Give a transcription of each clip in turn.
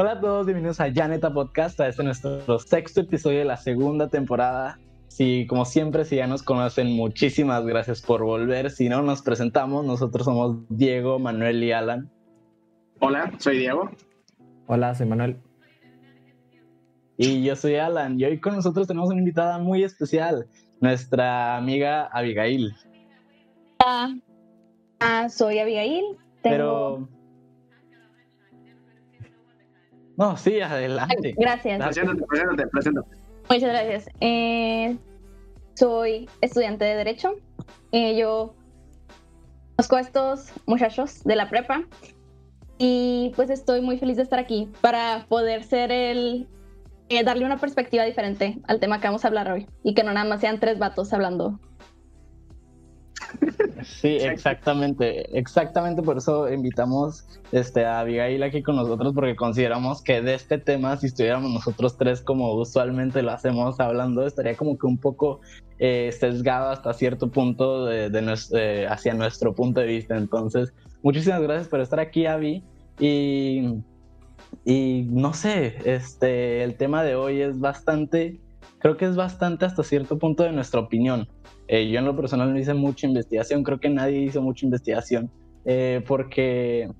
Hola a todos, bienvenidos a Janeta Podcast. Este es nuestro sexto episodio de la segunda temporada. Si, como siempre, si ya nos conocen, muchísimas gracias por volver. Si no, nos presentamos. Nosotros somos Diego, Manuel y Alan. Hola, soy Diego. Hola, soy Manuel. Y yo soy Alan. Y hoy con nosotros tenemos una invitada muy especial, nuestra amiga Abigail. Hola, ah, soy Abigail. Pero no, sí, adelante. Gracias. Preséntate, preséntate, preséntate. Muchas gracias. Eh, soy estudiante de Derecho. Eh, yo conozco a estos muchachos de la prepa y pues estoy muy feliz de estar aquí para poder ser el... Eh, darle una perspectiva diferente al tema que vamos a hablar hoy y que no nada más sean tres vatos hablando Sí, exactamente, exactamente por eso invitamos este, a Abigail aquí con nosotros porque consideramos que de este tema, si estuviéramos nosotros tres como usualmente lo hacemos hablando, estaría como que un poco eh, sesgado hasta cierto punto de, hacia nuestro punto de vista. Entonces, muchísimas gracias por estar aquí, Avi. Y, y no sé, este, el tema de hoy es bastante, creo que es bastante hasta cierto punto de nuestra opinión. Eh, yo en lo personal no hice mucha investigación, creo que nadie hizo mucha investigación, eh, porque,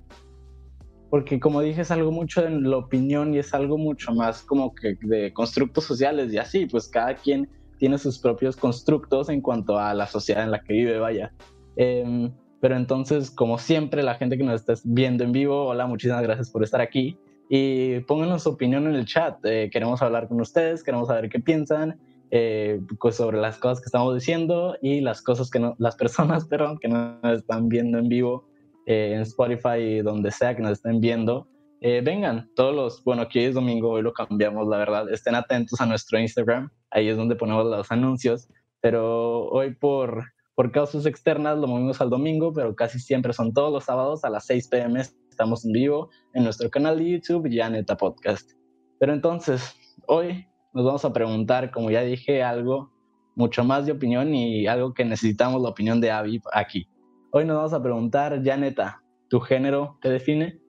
porque como dije es algo mucho en la opinión y es algo mucho más como que de constructos sociales y así, pues cada quien tiene sus propios constructos en cuanto a la sociedad en la que vive, vaya. Em, pero entonces, como siempre, la gente que nos está viendo en vivo, hola, muchísimas gracias por estar aquí. Y pónganos su opinión en el chat. Eh, queremos hablar con ustedes, queremos saber qué piensan eh, pues sobre las cosas que estamos diciendo y las cosas que no, las personas, perdón, que nos están viendo en vivo eh, en Spotify y donde sea que nos estén viendo. Eh, vengan, todos los, bueno, aquí es domingo, hoy lo cambiamos, la verdad. Estén atentos a nuestro Instagram, ahí es donde ponemos los anuncios, pero hoy por, por causas externas lo movimos al domingo, pero casi siempre son todos los sábados a las 6 pm. Estamos en vivo en nuestro canal de YouTube, Janeta Podcast. Pero entonces, hoy nos vamos a preguntar, como ya dije, algo mucho más de opinión y algo que necesitamos la opinión de Avi aquí. Hoy nos vamos a preguntar, Janeta, ¿tu género te define?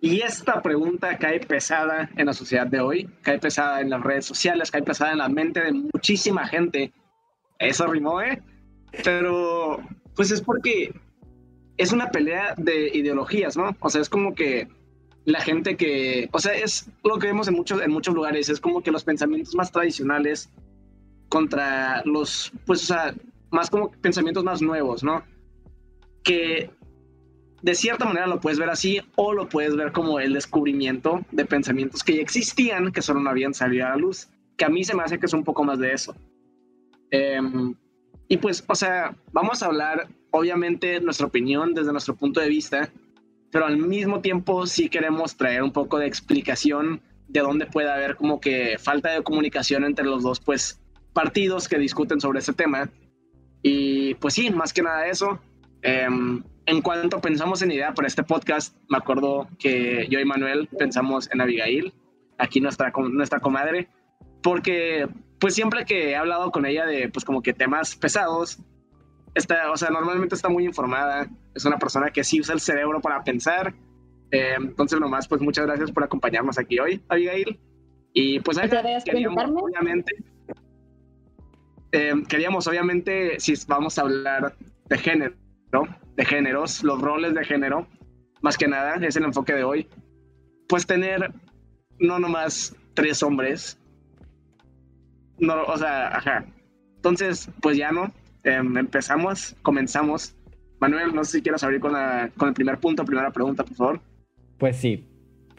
Y esta pregunta cae pesada en la sociedad de hoy, cae pesada en las redes sociales, cae pesada en la mente de muchísima gente. Eso rimó, ¿eh? Pero, pues es porque es una pelea de ideologías, ¿no? O sea, es como que la gente que, o sea, es lo que vemos en muchos, en muchos lugares, es como que los pensamientos más tradicionales contra los, pues, o sea, más como pensamientos más nuevos, ¿no? Que de cierta manera lo puedes ver así o lo puedes ver como el descubrimiento de pensamientos que ya existían, que solo no habían salido a la luz, que a mí se me hace que es un poco más de eso. Em, y pues, o sea, vamos a hablar, obviamente, nuestra opinión desde nuestro punto de vista, pero al mismo tiempo sí queremos traer un poco de explicación de dónde puede haber como que falta de comunicación entre los dos pues partidos que discuten sobre ese tema. Y pues sí más que nada eso. Em, en cuanto pensamos en idea para este podcast me acuerdo que yo y Manuel pensamos en Abigail aquí nuestra nuestra comadre porque pues siempre que he hablado con ella de pues como que temas pesados está, o sea, normalmente está muy informada, es una persona que sí usa el cerebro para pensar. Eh, entonces, nomás, pues muchas gracias por acompañarnos aquí hoy, Abigail. Y pues, queríamos, obviamente, eh, queríamos, obviamente, si vamos a hablar de género, ¿no? de géneros, los roles de género, más que nada, es el enfoque de hoy, pues tener no nomás tres hombres, no, o sea, ajá. Entonces, pues ya no, Em, empezamos, comenzamos. Manuel, no sé si quieres abrir con, con el primer punto, primera pregunta, por favor. Pues sí.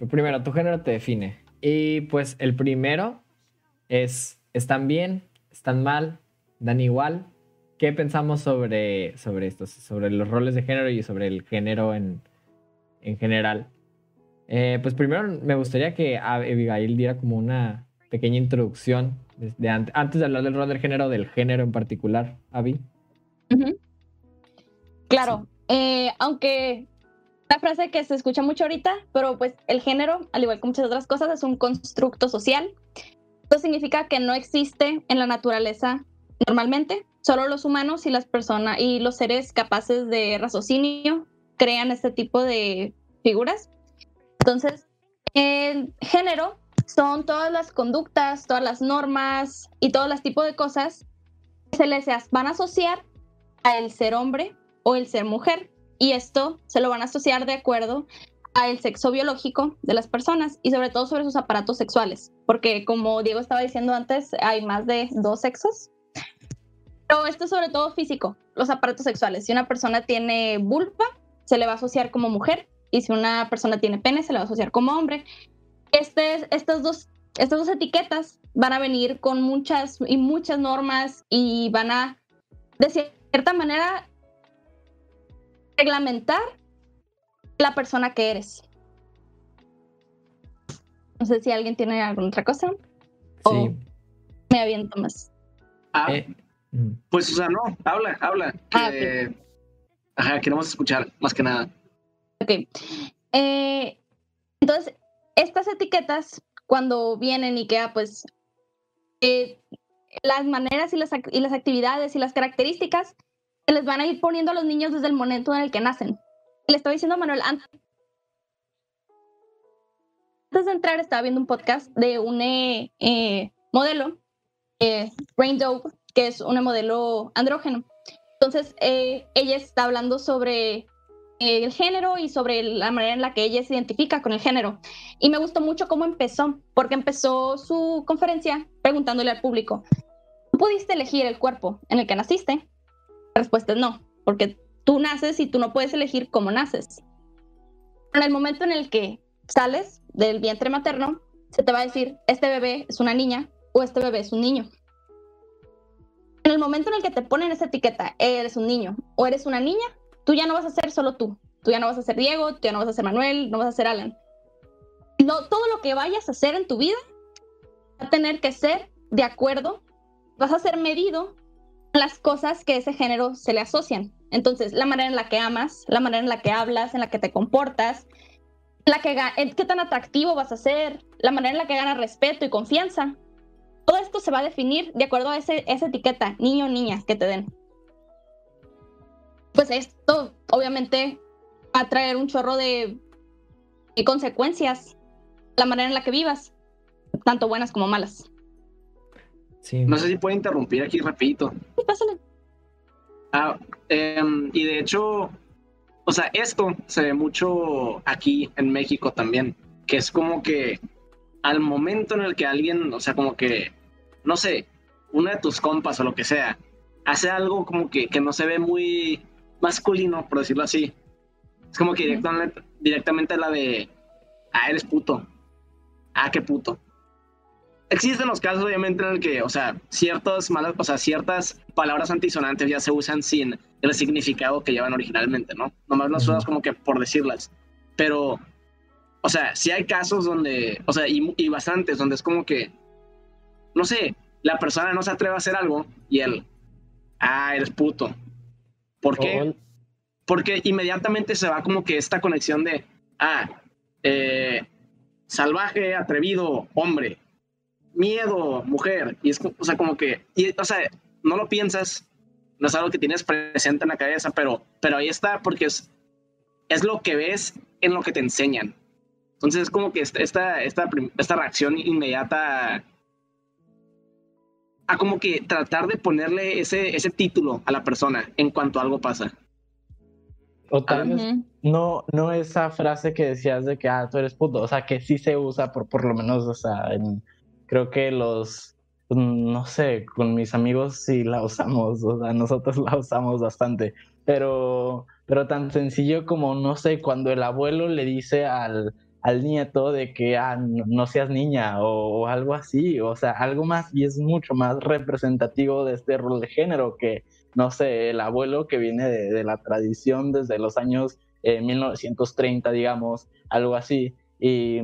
Primero, tu género te define. Y pues el primero es, ¿están bien? ¿Están mal? ¿Dan igual? ¿Qué pensamos sobre, sobre esto? Sobre los roles de género y sobre el género en, en general. Eh, pues primero me gustaría que Abigail diera como una pequeña introducción antes de hablar del rol del género, del género en particular, Avi. Claro, eh, aunque una frase que se escucha mucho ahorita, pero pues el género, al igual que muchas otras cosas, es un constructo social. Esto significa que no existe en la naturaleza normalmente, solo los humanos y las personas y los seres capaces de raciocinio crean este tipo de figuras. Entonces, El género son todas las conductas, todas las normas y todos los tipos de cosas que se les van a asociar a el ser hombre o el ser mujer. Y esto se lo van a asociar de acuerdo al sexo biológico de las personas y sobre todo sobre sus aparatos sexuales, porque como Diego estaba diciendo antes, hay más de dos sexos. Pero esto es sobre todo físico, los aparatos sexuales. Si una persona tiene vulva, se le va a asociar como mujer y si una persona tiene pene, se le va a asociar como hombre. Este, estas, dos, estas dos etiquetas van a venir con muchas y muchas normas y van a, de cierta manera, reglamentar la persona que eres. No sé si alguien tiene alguna otra cosa. O me aviento más. Ah, eh, mm. pues, o sea, no, habla, habla. Ah, ajá, queremos escuchar, más que nada. Ok. Eh, entonces, estas etiquetas, cuando vienen y queda, pues, eh, las maneras y las, y las actividades y las características se les van a ir poniendo a los niños desde el momento en el que nacen. Le estaba diciendo a Manuel, antes de entrar estaba viendo un podcast de un eh, modelo, Rain Dove, que es un modelo andrógeno. Entonces, ella está hablando sobre el género y sobre la manera en la que ella se identifica con el género. Y me gustó mucho cómo empezó, porque empezó su conferencia preguntándole al público, ¿tú pudiste elegir el cuerpo en el que naciste? La respuesta es no, porque tú naces y tú no puedes elegir cómo naces. En el momento en el que sales del vientre materno, se te va a decir, este bebé es una niña o este bebé es un niño. En el momento en el que te ponen esa etiqueta, eres un niño o eres una niña, tú ya no vas a ser solo tú. Tú ya no vas a ser Diego, tú ya no vas a ser Manuel, no vas a ser Alan. todo lo que vayas a hacer en tu vida va a tener que ser de acuerdo, vas a ser medido las cosas que ese género se le asocian. Entonces, la manera en la que amas, la manera en la que hablas, en la que te comportas, la que qué tan atractivo vas a ser, la manera en la que ganas respeto y confianza. Todo esto se va a definir de acuerdo a esa etiqueta, niño o niña, que te den pues esto obviamente va a traer un chorro de, consecuencias la manera en la que vivas, tanto buenas como malas. Sí. No sé si puedo interrumpir aquí rapidito. Sí, pásale. Ah, em, y de hecho, o sea, esto se ve mucho aquí en México también, que es como que al momento en el que alguien, o sea, como que, no sé, una de tus compas o lo que sea, hace algo como que, que no se ve muy masculino, por decirlo así. Es como que directamente, directamente la de, ah, eres puto. Ah, qué puto. Existen los casos, obviamente, en el que, o sea, ciertas malas, o sea, ciertas palabras antisonantes ya se usan sin el significado que llevan originalmente, ¿no? Nomás las usas como que por decirlas. Pero, o sea, sí hay casos donde, o sea, y, y bastantes, donde es como que, no sé, la persona no se atreve a hacer algo y él, ah, eres puto. ¿Por qué? Porque inmediatamente se va como que esta conexión de, ah, eh, salvaje, atrevido, hombre, miedo, mujer. Y es, o sea, como que, y, o sea, no lo piensas, no es algo que tienes presente en la cabeza, pero, pero ahí está porque es, es lo que ves en lo que te enseñan. Entonces es como que esta, esta, esta, esta reacción inmediata a como que tratar de ponerle ese, ese título a la persona en cuanto algo pasa. O tal vez no, no esa frase que decías de que, ah, tú eres puto, o sea, que sí se usa por, por lo menos, o sea, creo que los, no sé, con mis amigos sí la usamos, o sea, nosotros la usamos bastante, pero, pero tan sencillo como, no sé, cuando el abuelo le dice al, al nieto de que ah, no, seas niña o, algo así, o sea, algo más y es mucho más representativo de este rol de género que, no sé, el abuelo que viene de, la tradición desde los años 1930, eh, digamos, algo así, y,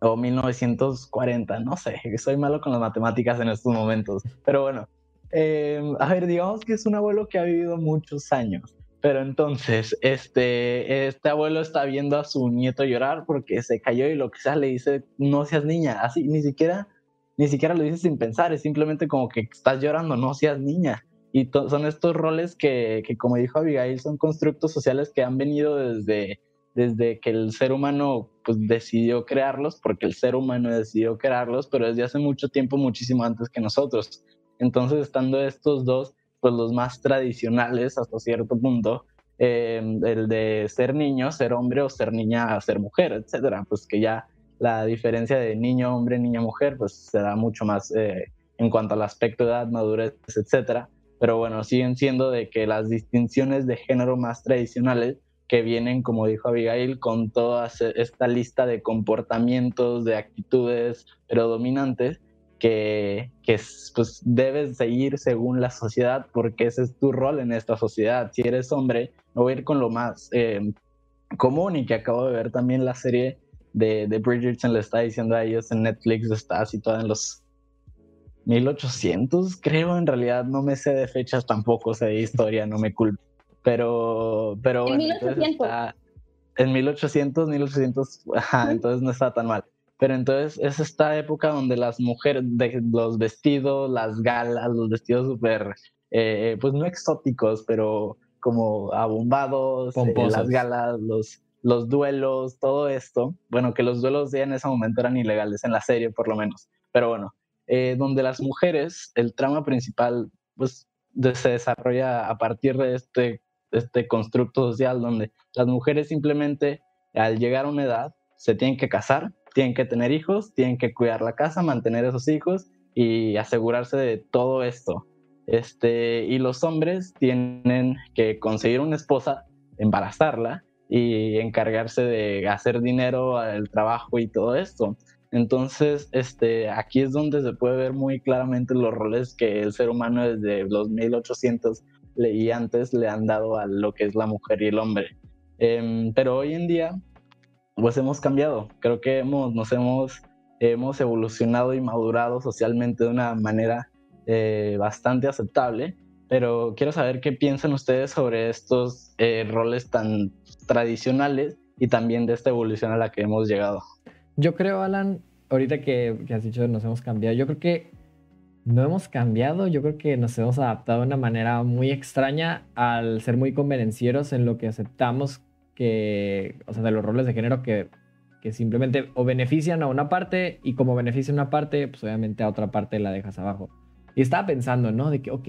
o 1940, no sé, soy malo con las matemáticas en estos momentos, pero bueno, eh, a ver, digamos que es un abuelo que ha vivido muchos años pero entonces, este, este abuelo está viendo a su nieto llorar porque se cayó y lo que sea le dice, no seas niña, así, ni siquiera, ni siquiera lo dice sin pensar, es simplemente como que estás llorando, no seas niña. Y son estos roles que, que, como dijo Abigail, son constructos sociales que han venido desde, desde que el ser humano pues, decidió crearlos, porque el ser humano decidió crearlos, pero desde hace mucho tiempo, muchísimo antes que nosotros. Entonces, estando estos dos, pues los más tradicionales hasta cierto punto, eh, el de ser niño, ser hombre o ser niña, ser mujer, etcétera, pues que ya la diferencia de niño, hombre, niña, mujer, pues se da mucho más eh, en cuanto al aspecto de edad, madurez, etcétera. Pero bueno, siguen siendo de que las distinciones de género más tradicionales que vienen, como dijo Abigail, con toda esta lista de comportamientos, de actitudes predominantes que, que pues, debes seguir según la sociedad, porque ese es tu rol en esta sociedad. Si eres hombre, no voy a ir con lo más eh, común y que acabo de ver también la serie de, de Bridgerton, le está diciendo a ellos en Netflix, está situada en los 1800, creo, en realidad no me sé de fechas tampoco, sé de historia, no me culpo. Pero, pero en 1800. en 1800, 1800, ajá, entonces no está tan mal. Pero entonces es esta época donde las mujeres, de, los vestidos, las galas, los vestidos súper, eh, pues no exóticos, pero como abombados, eh, las galas, los, los duelos, todo esto. Bueno, que los duelos ya en ese momento eran ilegales, en la serie por lo menos. Pero bueno, eh, donde las mujeres, el trama principal, pues se desarrolla a partir de este este constructo social donde las mujeres simplemente al llegar a una edad se tienen que casar, tienen que tener hijos, tienen que cuidar la casa, mantener esos hijos y asegurarse de todo esto. Este, y los hombres tienen que conseguir una esposa, embarazarla y encargarse de hacer dinero, el trabajo y todo esto. Entonces, este, aquí es donde se puede ver muy claramente los roles que el ser humano desde los 1800 leí antes le han dado a lo que es la mujer y el hombre. Em, pero hoy en día, pues hemos cambiado. Creo que hemos, nos hemos, hemos evolucionado y madurado socialmente de una manera eh, bastante aceptable. Pero quiero saber qué piensan ustedes sobre estos eh, roles tan tradicionales y también de esta evolución a la que hemos llegado. Yo creo, Alan, ahorita que, que has dicho nos hemos cambiado, yo creo que no hemos cambiado, yo creo que nos hemos adaptado de una manera muy extraña al ser muy convenencieros en lo que aceptamos que, o sea, de los roles de género que, que simplemente o benefician a una parte y como benefician una parte, pues obviamente a otra parte la dejas abajo. Y estaba pensando, ¿no? De que, ok,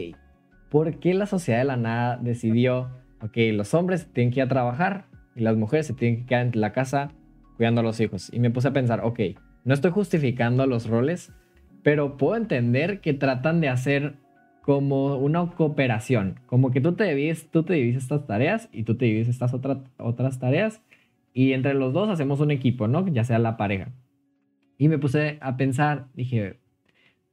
¿por qué la sociedad de la nada decidió, ok, los hombres tienen que ir a trabajar y las mujeres se tienen que quedar en la casa cuidando a los hijos? Y me puse a pensar, ok, no estoy justificando los roles, pero puedo entender que tratan de hacer como una cooperación, como que tú te divides, tú te divides estas tareas y tú te divides estas otras tareas y entre los dos hacemos un equipo, ¿no? Ya sea la pareja. Y me puse a pensar, dije,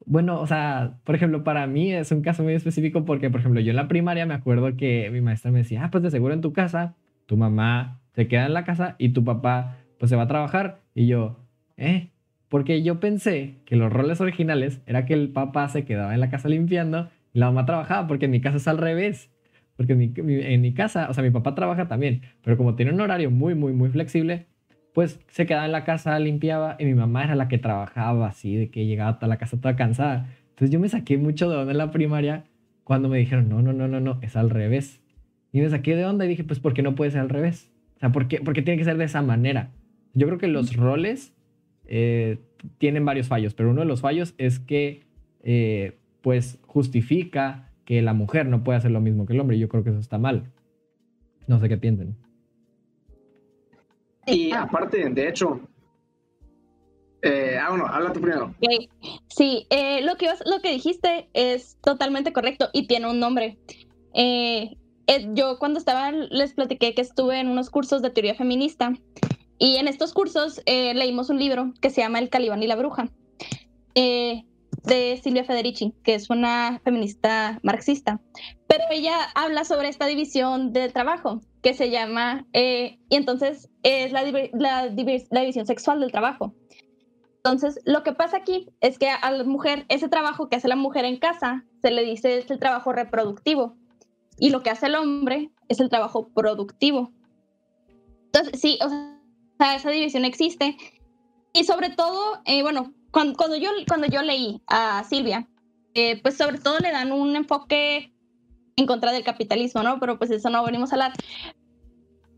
bueno, o sea, por ejemplo, para mí es un caso muy específico porque, por ejemplo, yo en la primaria me acuerdo que mi maestra me decía, ah, pues de seguro en tu casa, tu mamá se queda en la casa y tu papá pues se va a trabajar. Y yo, ¿eh? Porque yo pensé que los roles originales era que el papá se quedaba en la casa limpiando la mamá trabajaba, porque en mi casa es al revés. Porque en mi, casa, o sea, mi papá trabaja también, pero como tiene un horario muy, muy, muy flexible, pues se quedaba en la casa, limpiaba y mi mamá era la que trabajaba así, de que llegaba a la casa toda cansada. Entonces yo me saqué mucho de onda en la primaria cuando me dijeron, no, no, no, no, no, es al revés. Y me saqué de onda y dije, pues, ¿por qué no puede ser al revés? O sea, ¿por qué, tiene que ser de esa manera? Yo creo que los roles eh, tienen varios fallos, pero uno de los fallos es que eh, pues justifica que la mujer no puede hacer lo mismo que el hombre. Yo creo que eso está mal. No sé qué piensen. Y aparte, de hecho, eh, ah, bueno, habla tú primero. Sí, lo, que, lo que dijiste es totalmente correcto y tiene un nombre. yo cuando estaba, les platiqué que estuve en unos cursos de teoría feminista y en estos cursos eh, leímos un libro que se llama El Calibán y la Bruja, eh, de Silvia Federici, que es una feminista marxista. Pero ella habla sobre esta división del trabajo, que se llama, eh, y entonces es la, la, división sexual del trabajo. Entonces, lo que pasa aquí es que a la mujer, ese trabajo que hace la mujer en casa, se le dice es el trabajo reproductivo. Y lo que hace el hombre es el trabajo productivo. Entonces, sí, o sea, esa división existe. Y sobre todo, eh, bueno, cuando, yo, cuando yo leí a Silvia, eh, pues sobre todo le dan un enfoque en contra del capitalismo, ¿no? Pero pues eso no venimos a hablar.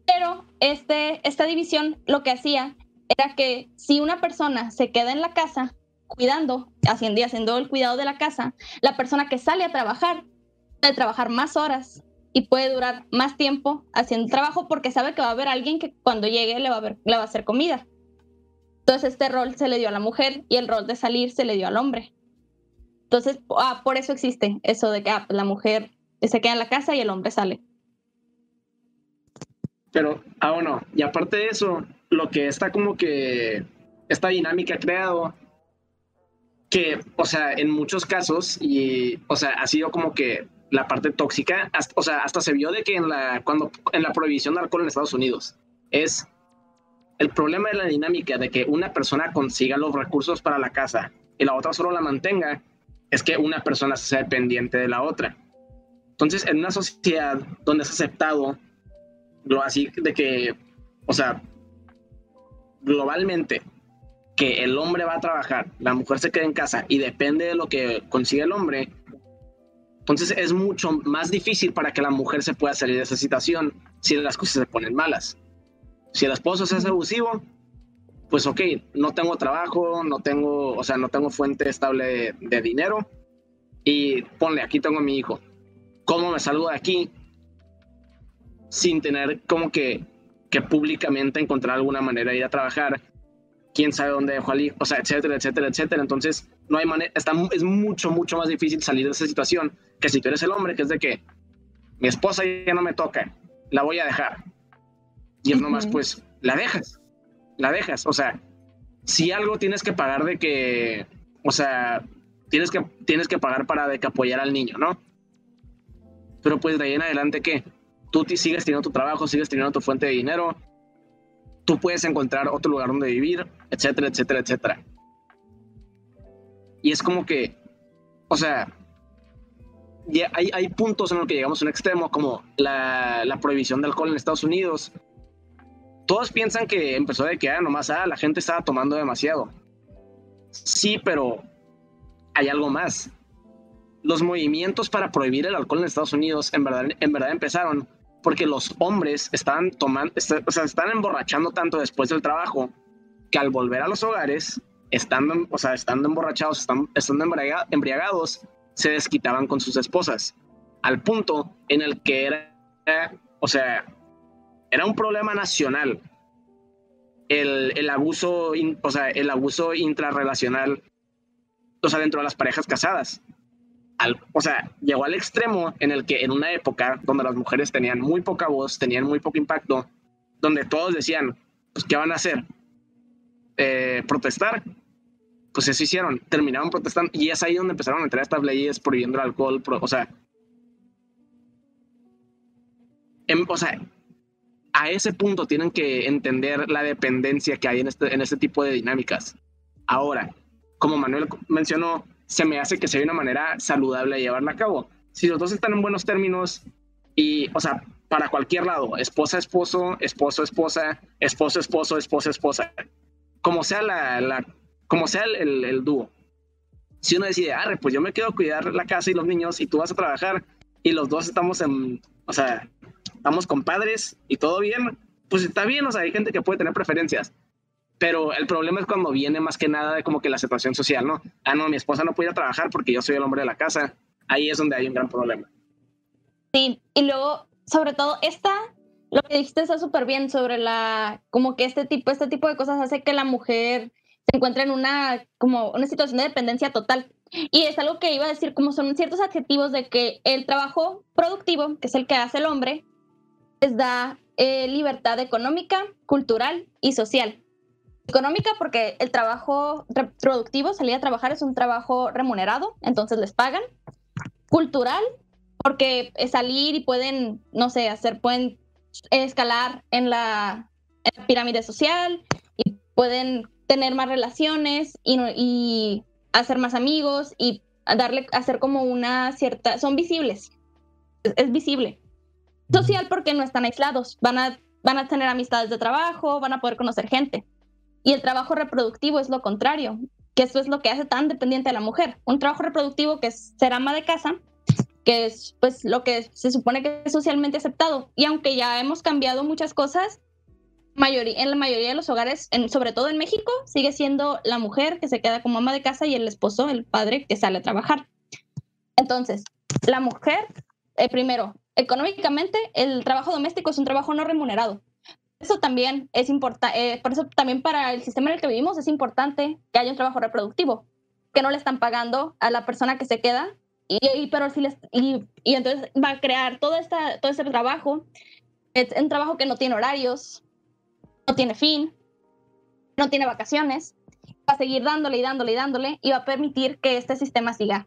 Pero este, esta división lo que hacía era que si una persona se queda en la casa cuidando, haciendo, haciendo el cuidado de la casa, la persona que sale a trabajar puede trabajar más horas y puede durar más tiempo haciendo trabajo porque sabe que va a haber alguien que cuando llegue le va a, ver, le va a hacer comida. Entonces este rol se le dio a la mujer y el rol de salir se le dio al hombre. Entonces, ah, por eso existe eso de que ah, la mujer se queda en la casa y el hombre sale. Pero, ah, bueno, y aparte de eso, lo que está como que esta dinámica ha creado, que, o sea, en muchos casos, y, o sea, ha sido como que la parte tóxica, o sea, hasta se vio de que en la, cuando, en la prohibición de alcohol en Estados Unidos, es el problema de la dinámica de que una persona consiga los recursos para la casa y la otra solo la mantenga, es que una persona sea dependiente de la otra. Entonces, en una sociedad donde es aceptado lo así de que, o sea, globalmente, que el hombre va a trabajar, la mujer se queda en casa y depende de lo que consigue el hombre, entonces es mucho más difícil para que la mujer se pueda salir de esa situación si las cosas se ponen malas. Si el esposo es abusivo, pues ok, no tengo trabajo, no tengo, o sea, no tengo fuente estable de, de dinero y ponle, aquí tengo a mi hijo. ¿Cómo me salgo de aquí? sin tener como que, que públicamente encontrar alguna manera de ir a trabajar, quién sabe dónde dejó al hijo, o sea, etcétera, etcétera, etcétera. Entonces, no hay manera, está, es mucho, mucho más difícil salir de esa situación que si tú eres el hombre, que es de que mi esposa ya no me toca, la voy a dejar. Y es nomás, pues, la dejas, la dejas. O sea, si algo tienes que pagar de que, o sea, tienes que, tienes que pagar para de que apoyar al niño, ¿no? Pero pues de ahí en adelante, ¿qué? tú sigues teniendo tu trabajo, sigues teniendo tu fuente de dinero, tú puedes encontrar otro lugar donde vivir, etcétera, etcétera, etcétera. Y es como que, o sea, hay, hay puntos en los que llegamos a un extremo, como la, la, prohibición de alcohol en Estados Unidos. Todos piensan que empezó de que ah, nomás ah, la gente estaba tomando demasiado. Sí, pero hay algo más. Los movimientos para prohibir el alcohol en Estados Unidos en verdad, en verdad empezaron porque los hombres están tomando, o sea, están emborrachando tanto después del trabajo que al volver a los hogares, estando, o sea, estando emborrachados, están, estando embriagados, se desquitaban con sus esposas, al punto en el que era, o sea, era un problema nacional el, el abuso, o sea, el abuso intrarrelacional, o sea, dentro de las parejas casadas o sea, llegó al extremo en el que en una época donde las mujeres tenían muy poca voz, tenían muy poco impacto, donde todos decían, pues, ¿qué van a hacer? Eh, ¿Protestar? Pues eso hicieron, terminaron protestando y es ahí donde empezaron a entrar estas leyes prohibiendo el alcohol, o sea, em, o sea, a ese punto tienen que entender la dependencia que hay en este, en este tipo de dinámicas. Ahora, como Manuel mencionó, se me hace que sea una manera saludable de llevarla a cabo. Si los dos están en buenos términos y, o sea, para cualquier lado, esposa, esposo, esposo, esposa, esposo, esposo, esposa, esposa, como sea la, como sea el, el, dúo. Si uno decide, ah, pues yo me quedo a cuidar la casa y los niños y tú vas a trabajar y los dos estamos en, o sea, estamos compadres y todo bien, pues está bien, o sea, hay gente que puede tener preferencias pero el problema es cuando viene más que nada de como que la situación social, ¿no? Ah, no, mi esposa no puede trabajar porque yo soy el hombre de la casa. Ahí es donde hay un gran problema. Sí, y luego, sobre todo, esta, lo que dijiste está súper bien sobre la, como que este tipo, este tipo de cosas hace que la mujer se encuentre en una, como una situación de dependencia total. Y es algo que iba a decir, como son ciertos adjetivos de que el trabajo productivo, que es el que hace el hombre, les da eh, libertad económica, cultural y social. Económica porque el trabajo productivo, salir a trabajar es un trabajo remunerado, entonces les pagan. Cultural porque salir y pueden, no sé, hacer, pueden escalar en la, pirámide social y pueden tener más relaciones y, hacer más amigos y darle, hacer como una cierta, son visibles, es, es, visible. Social porque no están aislados, van a, van a tener amistades de trabajo, van a poder conocer gente. Y el trabajo reproductivo es lo contrario, que eso es lo que hace tan dependiente a la mujer. Un trabajo reproductivo que es ser ama de casa, que es pues lo que se supone que es socialmente aceptado. Y aunque ya hemos cambiado muchas cosas, en la mayoría de los hogares, sobre todo en México, sigue siendo la mujer que se queda como ama de casa y el esposo, el padre, que sale a trabajar. Entonces, la mujer, eh, primero, económicamente, el trabajo doméstico es un trabajo no remunerado. Eso también es importante, eh, por eso también para el sistema en el que vivimos es importante que haya un trabajo reproductivo, que no le están pagando a la persona que se queda y, pero si les, y, y, entonces va a crear todo, esta, todo este trabajo. Es un trabajo que no tiene horarios, no tiene fin, no tiene vacaciones. Va a seguir dándole y dándole y dándole y va a permitir que este sistema siga,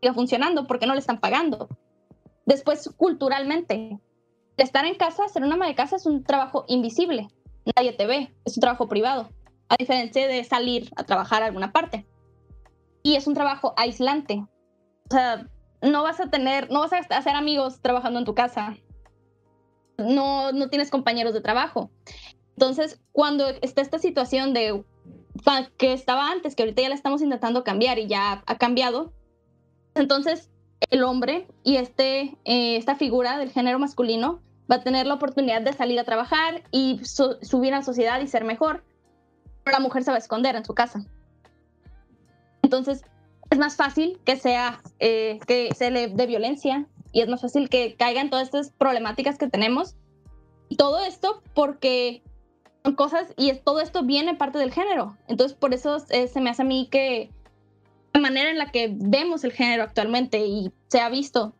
siga funcionando porque no le están pagando. Después, culturalmente, estar en casa, ser una ama de casa es un trabajo invisible. Nadie te ve, es un trabajo privado, a diferencia de salir a trabajar a alguna parte. Y es un trabajo aislante, o sea, no vas a tener, no vas a hacer amigos trabajando en tu casa. No, no tienes compañeros de trabajo. Entonces, cuando está esta situación de que estaba antes, que ahorita ya la estamos intentando cambiar y ya ha cambiado, entonces el hombre y este, eh, esta figura del género masculino va a tener la oportunidad de salir a trabajar y subir a la sociedad y ser mejor. Pero la mujer se va a esconder en su casa. Entonces, es más fácil que sea, eh, que se le dé violencia y es más fácil que caigan todas estas problemáticas que tenemos. Y todo esto porque son cosas y es, todo esto viene parte del género. Entonces, por eso eh, se me hace a mí que la manera en la que vemos el género actualmente y se ha visto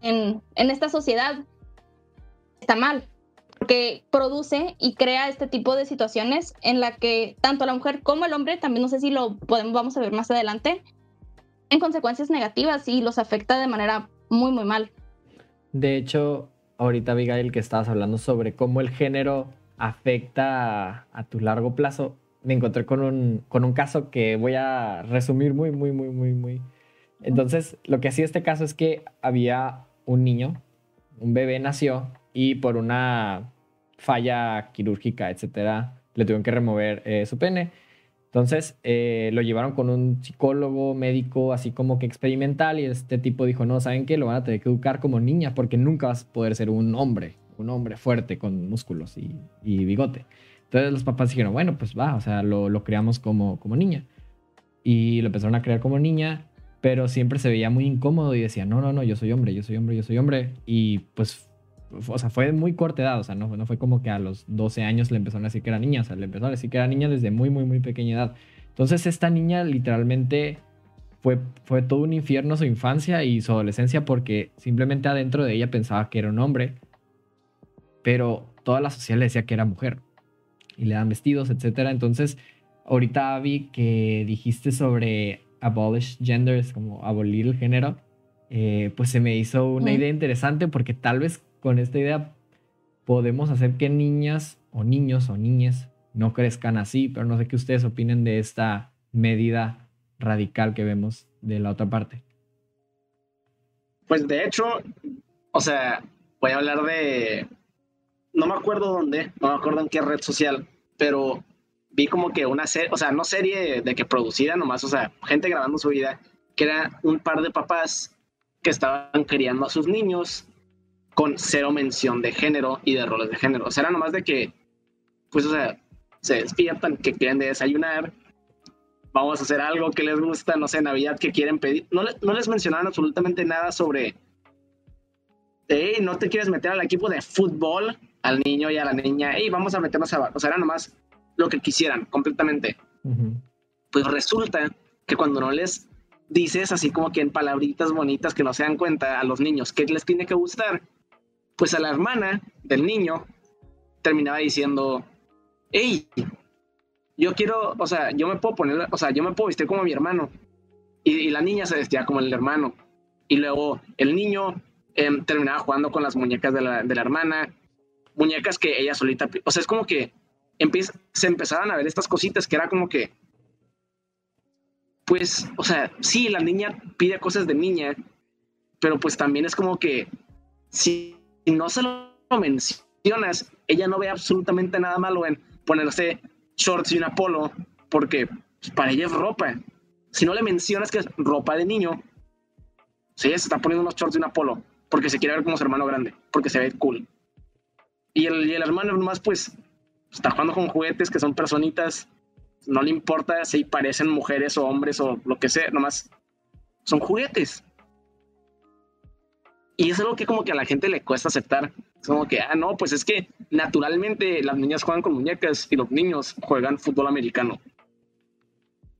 en, en esta sociedad está mal, porque produce y crea este tipo de situaciones en la que tanto la mujer como el hombre, también no sé si lo podemos, vamos a ver más adelante, en consecuencias negativas y los afecta de manera muy, muy mal. De hecho, ahorita, Abigail, que estabas hablando sobre cómo el género afecta a, tu largo plazo, me encontré con un, con un caso que voy a resumir muy, muy, muy, muy, muy. Entonces, lo que hacía este caso es que había un niño, un bebé nació y por una falla quirúrgica, etcétera, le tuvieron que remover eh, su pene. Entonces eh, lo llevaron con un psicólogo médico así como que experimental y este tipo dijo, no, ¿saben qué? Lo van a tener que educar como niña porque nunca vas a poder ser un hombre, un hombre fuerte con músculos y, bigote. Entonces los papás dijeron, bueno, pues va, o sea, lo, lo creamos como, como niña. Y lo empezaron a crear como niña, pero siempre se veía muy incómodo y decía, no, no, no, yo soy hombre, yo soy hombre, yo soy hombre. Y pues, o sea, fue muy corta edad, o sea, no, no fue como que a los 12 años le empezaron a decir que era niña, o sea, le empezaron a decir que era niña desde muy, muy, muy pequeña edad. Entonces esta niña literalmente fue, fue todo un infierno su infancia y su adolescencia porque simplemente adentro de ella pensaba que era un hombre, pero toda la sociedad le decía que era mujer y le dan vestidos, etc. Entonces, ahorita Abby, que dijiste sobre abolish genders, como abolir el género, eh, pues se me hizo una idea interesante porque tal vez con esta idea podemos hacer que niñas o niños o niñas no crezcan así, pero no sé qué ustedes opinen de esta medida radical que vemos de la otra parte. Pues de hecho, o sea, voy a hablar de, no me acuerdo dónde, no me acuerdo en qué red social, pero vi como que una serie, o sea, no serie de que producida nomás, o sea, gente grabando su vida, que era un par de papás que estaban criando a sus niños con cero mención de género y de roles de género. O sea, era nomás de que, pues, o sea, se despiertan, que quieren desayunar, vamos a hacer algo que les gusta, no sé, Navidad, que quieren pedir. No, no les mencionaron absolutamente nada sobre, hey, no te quieres meter al equipo de fútbol, al niño y a la niña, hey, vamos a meternos a... O sea, era nomás lo que quisieran, completamente. Pues resulta que cuando no les dices así como que en palabritas bonitas que no se dan cuenta a los niños qué les tiene que gustar, pues a la hermana del niño terminaba diciendo, hey, yo quiero, o sea, yo me puedo poner, o sea, yo me puedo vestir como mi hermano. Y, la niña se vestía como el hermano. Y luego el niño em, terminaba jugando con las muñecas de la, de la, hermana, muñecas que ella solita, o sea, es como que se empezaban a ver estas cositas que era como que, pues, o sea, sí, la niña pide cosas de niña, pero pues también es como que si no se lo mencionas, ella no ve absolutamente nada malo en ponerse shorts y una polo, porque para ella es ropa. Si no le mencionas que es ropa de niño, Sí, se está poniendo unos shorts de un Apolo porque se quiere ver como su hermano grande, porque se ve cool. Y el, y el hermano nomás, pues, está jugando con juguetes que son personitas, no le importa si parecen mujeres o hombres o lo que sea, nomás son juguetes. Y es algo que como que a la gente le cuesta aceptar. Es como que, ah, no, pues es que naturalmente las niñas juegan con muñecas y los niños juegan fútbol americano.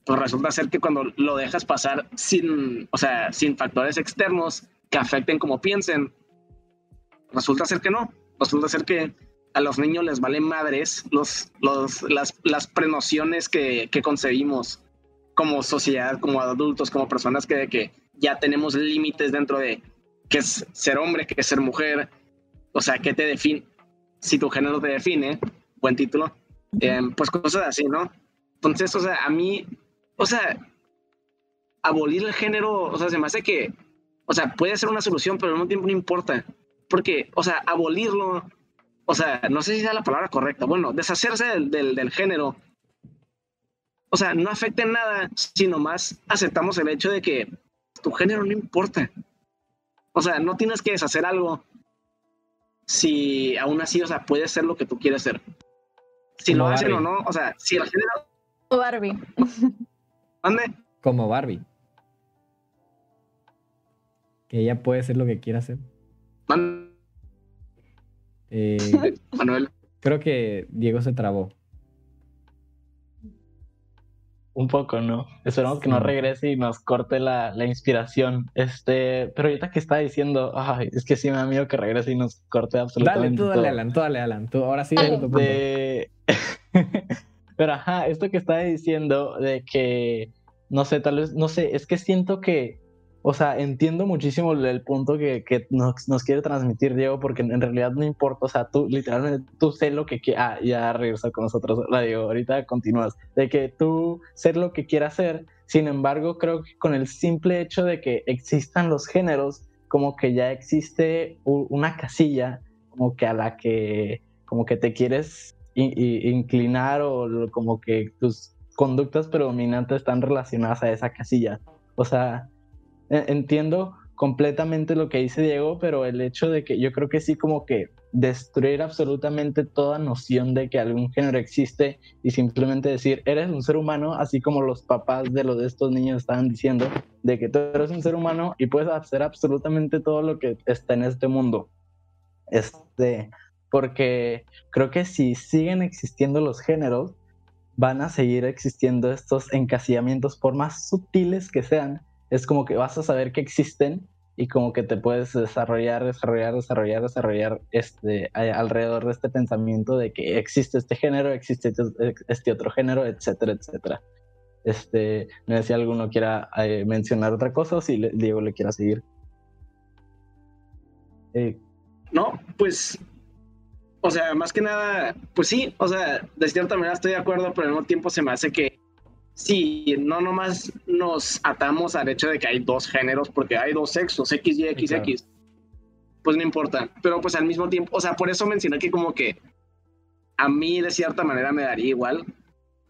Pues resulta ser que cuando lo dejas pasar sin, o sea, sin factores externos que afecten como piensen, resulta ser que no. Resulta ser que a los niños les valen madres los, los, las, las prenociones que, que concebimos como sociedad, como adultos, como personas que, que ya tenemos límites dentro de qué es ser hombre, qué es ser mujer, o sea, qué te define, si tu género te define, buen título, em, pues cosas así, ¿no? Entonces, o sea, a mí, o sea, abolir el género, o sea, se me hace que, o sea, puede ser una solución, pero al mismo tiempo no importa, porque, o sea, abolirlo, o sea, no sé si es la palabra correcta, bueno, deshacerse del, del, del género, o sea, no afecta en nada, sino más aceptamos el hecho de que tu género no importa. O sea, no tienes que deshacer algo si aún así, o sea, puede ser lo que tú quieres ser. Si lo hacen o no, o sea, si el género. Como Barbie. ¿Dónde? Como Barbie. Que ella puede ser lo que quiera Eh, Manuel. Creo que Diego se trabó. Un poco, ¿no? Esperamos que no regrese y nos corte la, la, inspiración. Este, pero ahorita que está diciendo, ay, es que sí me da miedo que regrese y nos corte absolutamente. Dale, tú, dale, Alan, tú, dale, Alan. Tú, ahora sí, de... pero ajá, esto que está diciendo de que, no sé, tal vez, no sé, es que siento que o sea, entiendo muchísimo el punto que, que nos, nos, quiere transmitir Diego, porque en realidad no importa, o sea, tú literalmente, tú sé lo que quieras, ah, ya regresa con nosotros, la Diego, ahorita continúas, de que tú sé lo que quieras hacer, sin embargo, creo que con el simple hecho de que existan los géneros, como que ya existe una casilla, como que a la que, como que te quieres inclinar o como que tus conductas predominantes están relacionadas a esa casilla. O sea, entiendo completamente lo que dice Diego, pero el hecho de que yo creo que sí como que destruir absolutamente toda noción de que algún género existe y simplemente decir, eres un ser humano, así como los papás de los de estos niños estaban diciendo, de que tú eres un ser humano y puedes hacer absolutamente todo lo que está en este mundo. Este, porque creo que si siguen existiendo los géneros, van a seguir existiendo estos encasillamientos, por más sutiles que sean, es como que vas a saber que existen y como que te puedes desarrollar, desarrollar, desarrollar, desarrollar este, alrededor de este pensamiento de que existe este género, existe este, este otro género, etcétera, etcétera. Este, no sé si alguno quiera eh, mencionar otra cosa o si Diego le quiera seguir. Eh. No, pues, o sea, más que nada, pues sí, o sea, de cierta manera estoy de acuerdo, pero al mismo tiempo se me hace que si no nomás nos atamos al hecho de que hay dos géneros, porque hay dos sexos, X y X, X, pues no importa. Pero pues al mismo tiempo, o sea, por eso mencioné que como que a mí de cierta manera me daría igual,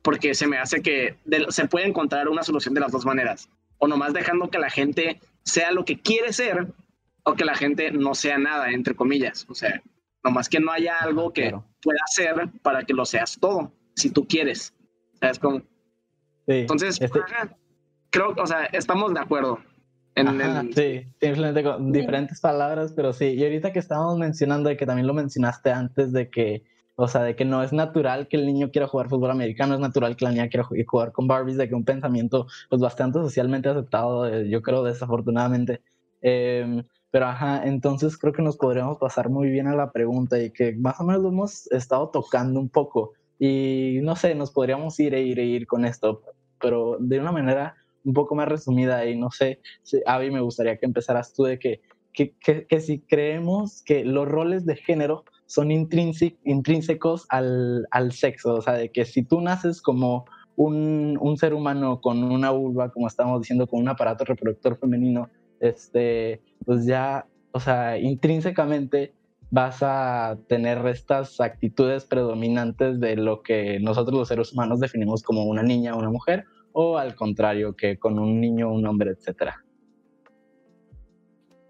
porque se me hace que se puede encontrar una solución de las dos maneras. O nomás dejando que la gente sea lo que quiere ser, o que la gente no sea nada, entre comillas. O sea, nomás que no haya algo que pueda ser para que lo seas todo, si tú quieres. ¿Sabes cómo? Entonces, este creo, o sea, estamos de acuerdo. En, Sí, simplemente con diferentes palabras, pero sí. Y ahorita que estábamos mencionando, de que también lo mencionaste antes, de que, o sea, de que no es natural que el niño quiera jugar fútbol americano, es natural que la niña quiera jugar con Barbies, de que un pensamiento, pues bastante socialmente aceptado, eh, yo creo, desafortunadamente. Em, pero ajá, entonces creo que nos podríamos pasar muy bien a la pregunta y que más o menos lo hemos estado tocando un poco. Y no sé, nos podríamos ir e ir e ir con esto, pero de una manera un poco más resumida y no sé, si, Avi, me gustaría que empezaras tú de que, que, que, si creemos que los roles de género son intrínsecos al, al, sexo, o sea, de que si tú naces como un, un, ser humano con una vulva, como estamos diciendo, con un aparato reproductor femenino, este, pues ya, o sea, intrínsecamente vas a tener estas actitudes predominantes de lo que nosotros los seres humanos definimos como una niña o una mujer, o al contrario, que con un niño, un hombre, etcétera.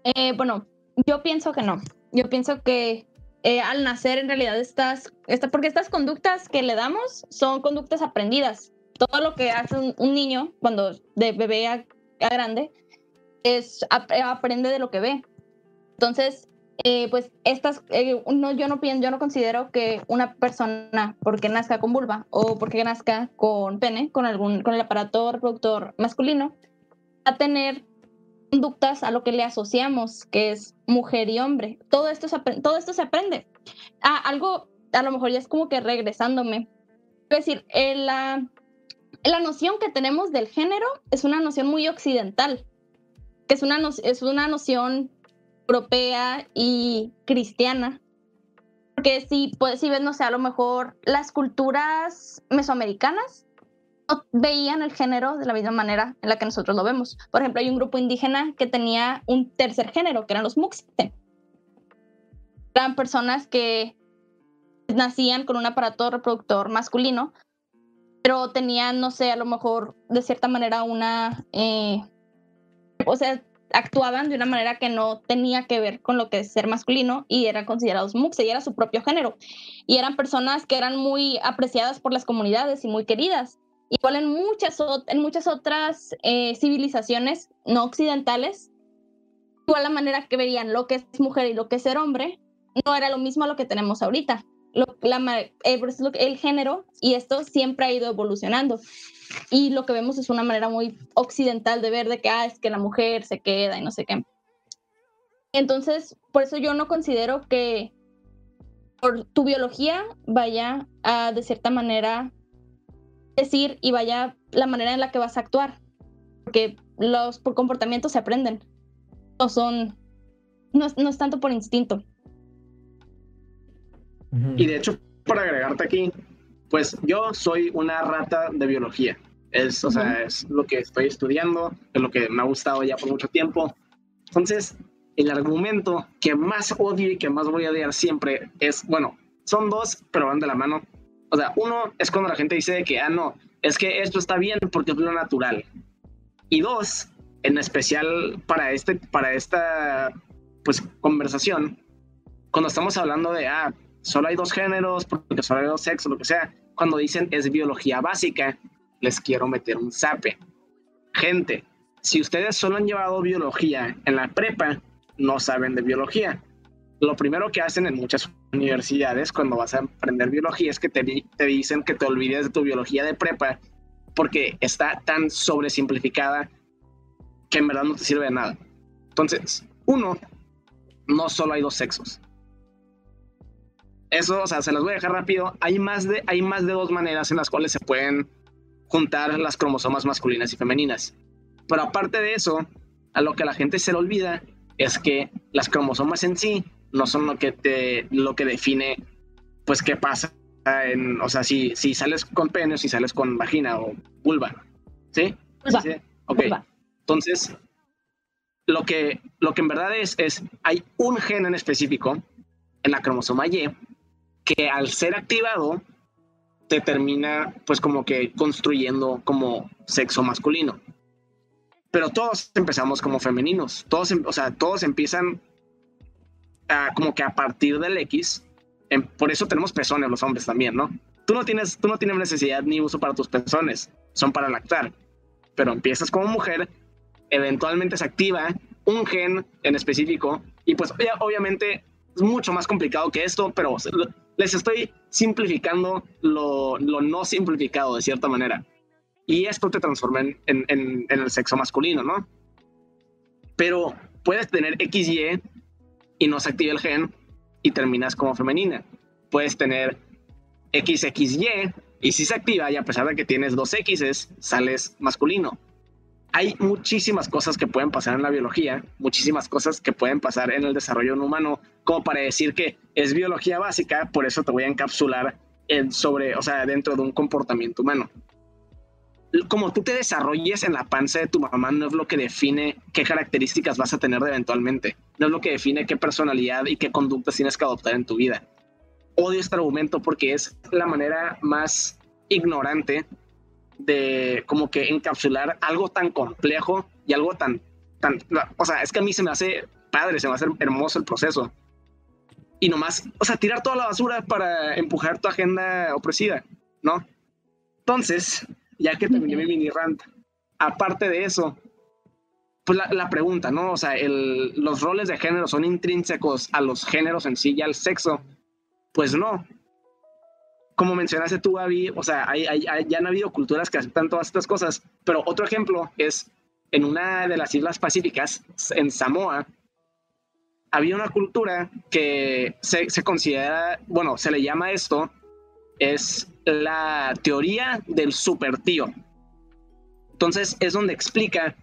Eh, bueno, yo pienso que no. Yo pienso que eh, al nacer en realidad estas, esta, porque estas conductas que le damos son conductas aprendidas. Todo lo que hace un, niño cuando de bebé a, grande es aprende de lo que ve. Entonces, eh, pues estas, no, yo no pienso, yo no considero que una persona porque nazca con vulva o porque nazca con pene, con algún, con el aparato reproductor masculino, va a tener conductas a lo que le asociamos, que es mujer y hombre. Todo esto, se, todo esto se aprende. Ah, algo, a lo mejor ya es como que regresándome. Es decir, eh, la, la noción que tenemos del género es una noción muy occidental, que es una, es una noción europea y cristiana. Porque si, pues, si ves, no sé, a lo mejor las culturas mesoamericanas veían el género de la misma manera en la que nosotros lo vemos. Por ejemplo, hay un grupo indígena que tenía un tercer género, que eran los Muxte. Eran personas que nacían con un aparato reproductor masculino, pero tenían, no sé, a lo mejor de cierta manera una... Eh, o sea, actuaban de una manera que no tenía que ver con lo que es ser masculino y eran considerados muxe y era su propio género. Y eran personas que eran muy apreciadas por las comunidades y muy queridas. Igual en muchas, en muchas otras eh, civilizaciones no occidentales, igual la manera que verían lo que es mujer y lo que es ser hombre, no era lo mismo a lo que tenemos ahorita. Lo, la, eh, el género y esto siempre ha ido evolucionando. Y lo que vemos es una manera muy occidental de ver de que ah, es que la mujer se queda y no sé qué. Entonces, por eso yo no considero que por tu biología vaya a, de cierta manera, decir y vaya la manera en la que vas a actuar. Porque los por comportamiento se aprenden. No son. No, es tanto por instinto. Y de hecho, para agregarte aquí, pues yo soy una rata de biología. Es, o sea, es lo que estoy estudiando, es lo que me ha gustado ya por mucho tiempo. Entonces, el argumento que más odio y que más voy a odiar siempre es, bueno, son dos, pero van de la mano. O sea, uno es cuando la gente dice que, ah, no, es que esto está bien porque es lo natural. Y dos, en especial para, este, para esta pues, conversación, cuando estamos hablando de, ah, solo hay dos géneros, porque solo hay dos sexos, lo que sea, cuando dicen es biología básica, les quiero meter un zape. Gente, si ustedes solo han llevado biología en la prepa, no saben de biología lo primero que hacen en muchas universidades cuando vas a aprender biología es que te, te dicen que te olvides de tu biología de prepa porque está tan sobresimplificada que en verdad no te sirve de nada. Entonces, uno, no solo hay dos sexos. Eso, o sea, se los voy a dejar rápido. Hay más de, hay más de dos maneras en las cuales se pueden juntar las cromosomas masculinas y femeninas. Pero aparte de eso, a lo que la gente se le olvida es que las cromosomas en sí no son lo que te lo que define pues qué pasa en, o sea, si, si sales con pene o si sales con vagina o vulva. ¿Sí? ¿Sí? Ok. Entonces, lo que, lo que en verdad es, es, hay un gen en específico en la cromosoma Y que al ser activado te termina pues como que construyendo como sexo masculino. Pero todos empezamos como femeninos, todos, em, o sea, todos empiezan como que a partir del X, por eso tenemos pezones los hombres también, ¿no? Tú no, tienes, tú no tienes necesidad ni uso para tus pezones, son para lactar, pero empiezas como mujer, eventualmente se activa un gen en específico y pues obviamente es mucho más complicado que esto, pero les estoy simplificando lo, no simplificado de cierta manera. Y esto te transforma en, el sexo masculino, ¿no? Pero puedes tener XY y no se activa el gen y terminas como femenina. Puedes tener XXY y si se activa y a pesar de que tienes dos X, sales masculino. Hay muchísimas cosas que pueden pasar en la biología, muchísimas cosas que pueden pasar en el desarrollo humano, como para decir que es biología básica, por eso te voy a encapsular en sobre, o sea, dentro de un comportamiento humano como tú te desarrolles en la panza de tu mamá no es lo que define qué características vas a tener eventualmente. No es lo que define qué personalidad y qué conductas tienes que adoptar en tu vida. Odio este argumento porque es la manera más ignorante de como que encapsular algo tan complejo y algo tan, tan, o sea, es que a mí se me hace padre, se va a hacer hermoso el proceso. Y nomás, o sea, tirar toda la basura para empujar tu agenda opresiva, ¿no? Entonces, ya que terminé mi mini rant, aparte de eso, pues la, pregunta, ¿no? O sea, los roles de género son intrínsecos a los géneros en sí y al sexo. Pues no. Como mencionaste tú, Gaby, o sea, hay, ya han habido culturas que aceptan todas estas cosas, pero otro ejemplo es en una de las islas pacíficas, en Samoa, había una cultura que se, se considera, bueno, se le llama esto, es la teoría del super tío. Entonces es donde explica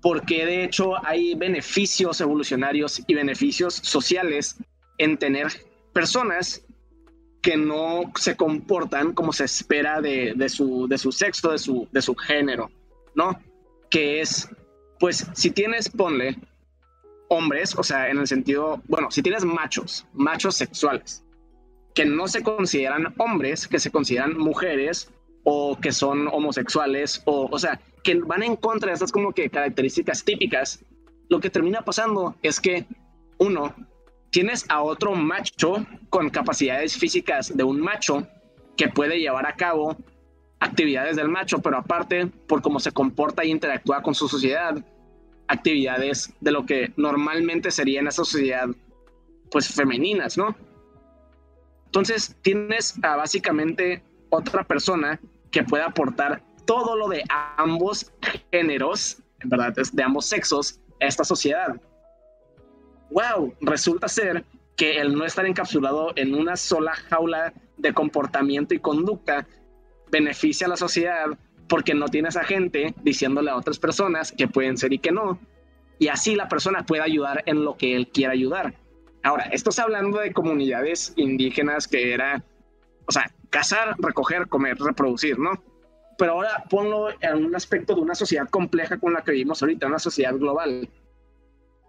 porque de hecho hay beneficios evolucionarios y beneficios sociales en tener personas que no se comportan como se espera de, su, de su sexo, de su, de su género, ¿no? Que es, pues, si tienes, ponle, hombres, o sea, en el sentido, bueno, si tienes machos, machos sexuales, que no se consideran hombres, que se consideran mujeres o que son homosexuales, o, o sea, que van en contra de estas como que características típicas, lo que termina pasando es que, uno, tienes a otro macho con capacidades físicas de un macho que puede llevar a cabo actividades del macho, pero aparte, por cómo se comporta y interactúa con su sociedad, actividades de lo que normalmente sería en esa sociedad, pues femeninas, ¿no? Entonces tienes a básicamente otra persona que puede aportar todo lo de ambos géneros, en verdad, de ambos sexos, a esta sociedad. Wow, resulta ser que el no estar encapsulado en una sola jaula de comportamiento y conducta beneficia a la sociedad porque no tienes a gente diciéndole a otras personas que pueden ser y que no. Y así la persona puede ayudar en lo que él quiera ayudar. Ahora, esto está hablando de comunidades indígenas que era, o sea, cazar, recoger, comer, reproducir, ¿no? Pero ahora ponlo en un aspecto de una sociedad compleja con la que vivimos ahorita, una sociedad global.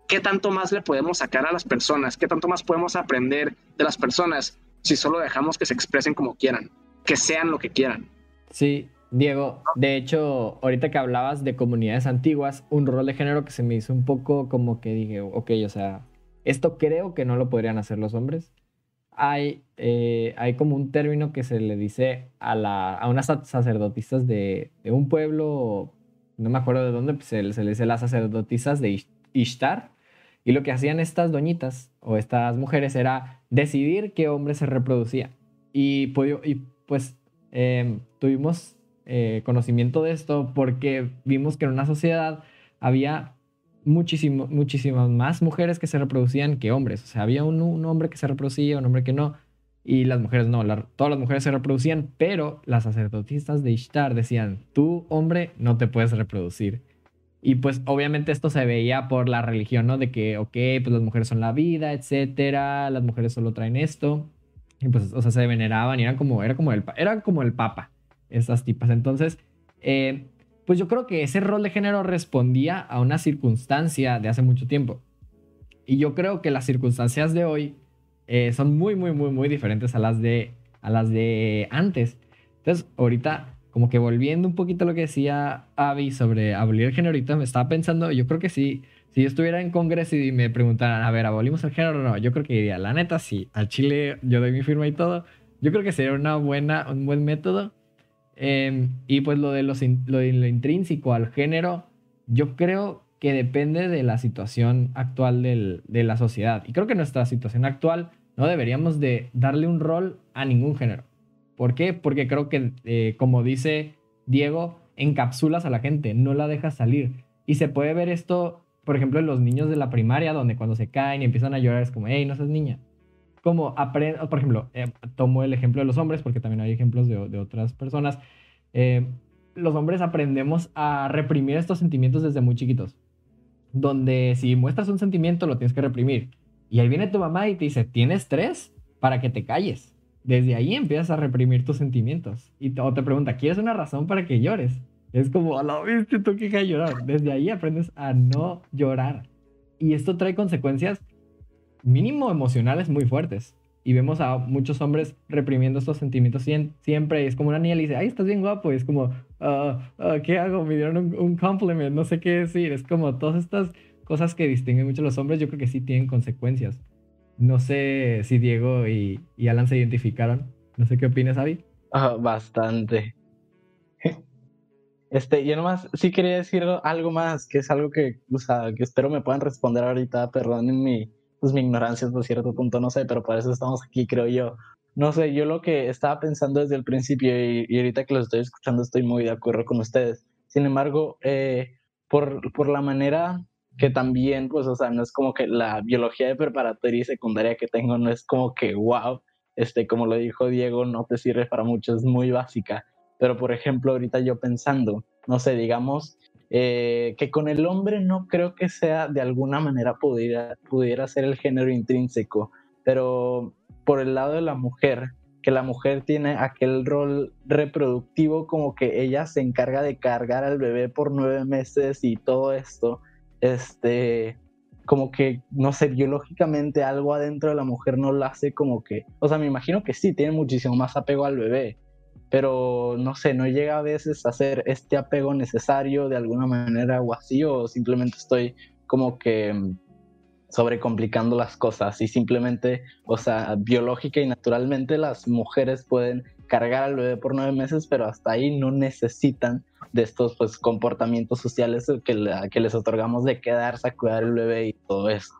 ¿Qué tanto más le podemos sacar a las personas? ¿Qué tanto más podemos aprender de las personas si solo dejamos que se expresen como quieran? Que sean lo que quieran. Sí, Diego, de hecho, ahorita que hablabas de comunidades antiguas, un rol de género que se me hizo un poco como que dije, ok, o sea, esto creo que no lo podrían hacer los hombres hay, eh, hay como un término que se le dice a, la, a unas sacerdotisas de, un pueblo, no me acuerdo de dónde, pues se, se, le dice las sacerdotisas de Ishtar. Y lo que hacían estas doñitas o estas mujeres era decidir qué hombre se reproducía. Y, pues em, tuvimos eh, conocimiento de esto porque vimos que en una sociedad había muchísimo, muchísimas más mujeres que se reproducían que hombres. O sea, había un, hombre que se reproducía, un hombre que no, y las mujeres no. todas las mujeres se reproducían, pero las sacerdotisas de Ishtar decían, tú, hombre, no te puedes reproducir. Y pues obviamente esto se veía por la religión, ¿no? De que, ok, pues las mujeres son la vida, etcétera, las mujeres solo traen esto. Y pues, o sea, se veneraban eran como, era como el, era como el papa, estas tipas. Entonces, eh, pues yo creo que ese rol de género respondía a una circunstancia de hace mucho tiempo. Y yo creo que las circunstancias de hoy eh, son muy, muy, muy, muy diferentes a las de, a las de antes. Entonces, ahorita, como que volviendo un poquito a lo que decía Avi sobre abolir el género, ahorita me estaba pensando, yo creo que sí, si yo estuviera en Congreso y me preguntaran, a ver, ¿abolimos el género o no? Yo creo que diría, la neta, sí, al Chile yo doy mi firma y todo. Yo creo que sería una buena, un buen método Em, y pues lo de, lo, intrínseco al género, yo creo que depende de la situación actual de la sociedad. Y creo que nuestra situación actual no deberíamos de darle un rol a ningún género. ¿Por qué? Porque creo que, eh, como dice Diego, encapsulas a la gente, no la dejas salir. Y se puede ver esto, por ejemplo, en los niños de la primaria, donde cuando se caen y empiezan a llorar es como, hey, no seas niña como aprende, por ejemplo, eh, tomo el ejemplo de los hombres, porque también hay ejemplos de, otras personas. Eh, los hombres aprendemos a reprimir estos sentimientos desde muy chiquitos. Donde si muestras un sentimiento, lo tienes que reprimir. Y ahí viene tu mamá y te dice, tienes tres para que te calles. Desde ahí empiezas a reprimir tus sentimientos. Y o te pregunta, ¿quieres una razón para que llores? Es como, a la vez te toca llorar. Desde ahí aprendes a no llorar. Y esto trae consecuencias mínimo emocionales muy fuertes. Y vemos a muchos hombres reprimiendo estos sentimientos siempre. Es como una niña le dice, ay, estás bien guapo. Y es como, ah, ah, ¿qué hago? Me dieron un, compliment, no sé qué decir. Es como todas estas cosas que distinguen mucho a los hombres, yo creo que sí tienen consecuencias. No sé si Diego y, y Alan se identificaron. No sé qué opinas, Avi. Ah, bastante. Este, yo nomás sí quería decir algo más, que es algo que, o sea, que espero me puedan responder ahorita, perdonen mi, pues, mi ignorancia hasta cierto punto, no sé, pero por eso estamos aquí, creo yo. No sé, yo lo que estaba pensando desde el principio y, y ahorita que lo estoy escuchando estoy muy de acuerdo con ustedes. Sin embargo, eh, por, por la manera que también, pues, o sea, no es como que la biología de preparatoria y secundaria que tengo no es como que, wow, este, como lo dijo Diego, no te sirve para mucho, es muy básica. Pero, por ejemplo, ahorita yo pensando, no sé, digamos, eh, que con el hombre no creo que sea de alguna manera pudiera, pudiera ser el género intrínseco, pero por el lado de la mujer, que la mujer tiene aquel rol reproductivo como que ella se encarga de cargar al bebé por nueve meses y todo esto, este, como que, no sé, biológicamente algo adentro de la mujer no lo hace como que, o sea, me imagino que sí, tiene muchísimo más apego al bebé, pero no sé, no llega a veces a ser este apego necesario de alguna manera o así, o simplemente estoy como que mm, sobrecomplicando las cosas y simplemente, o sea, biológica y naturalmente las mujeres pueden cargar al bebé por nueve meses, pero hasta ahí no necesitan de estos pues comportamientos sociales que, que les otorgamos de quedarse a cuidar el bebé y todo eso.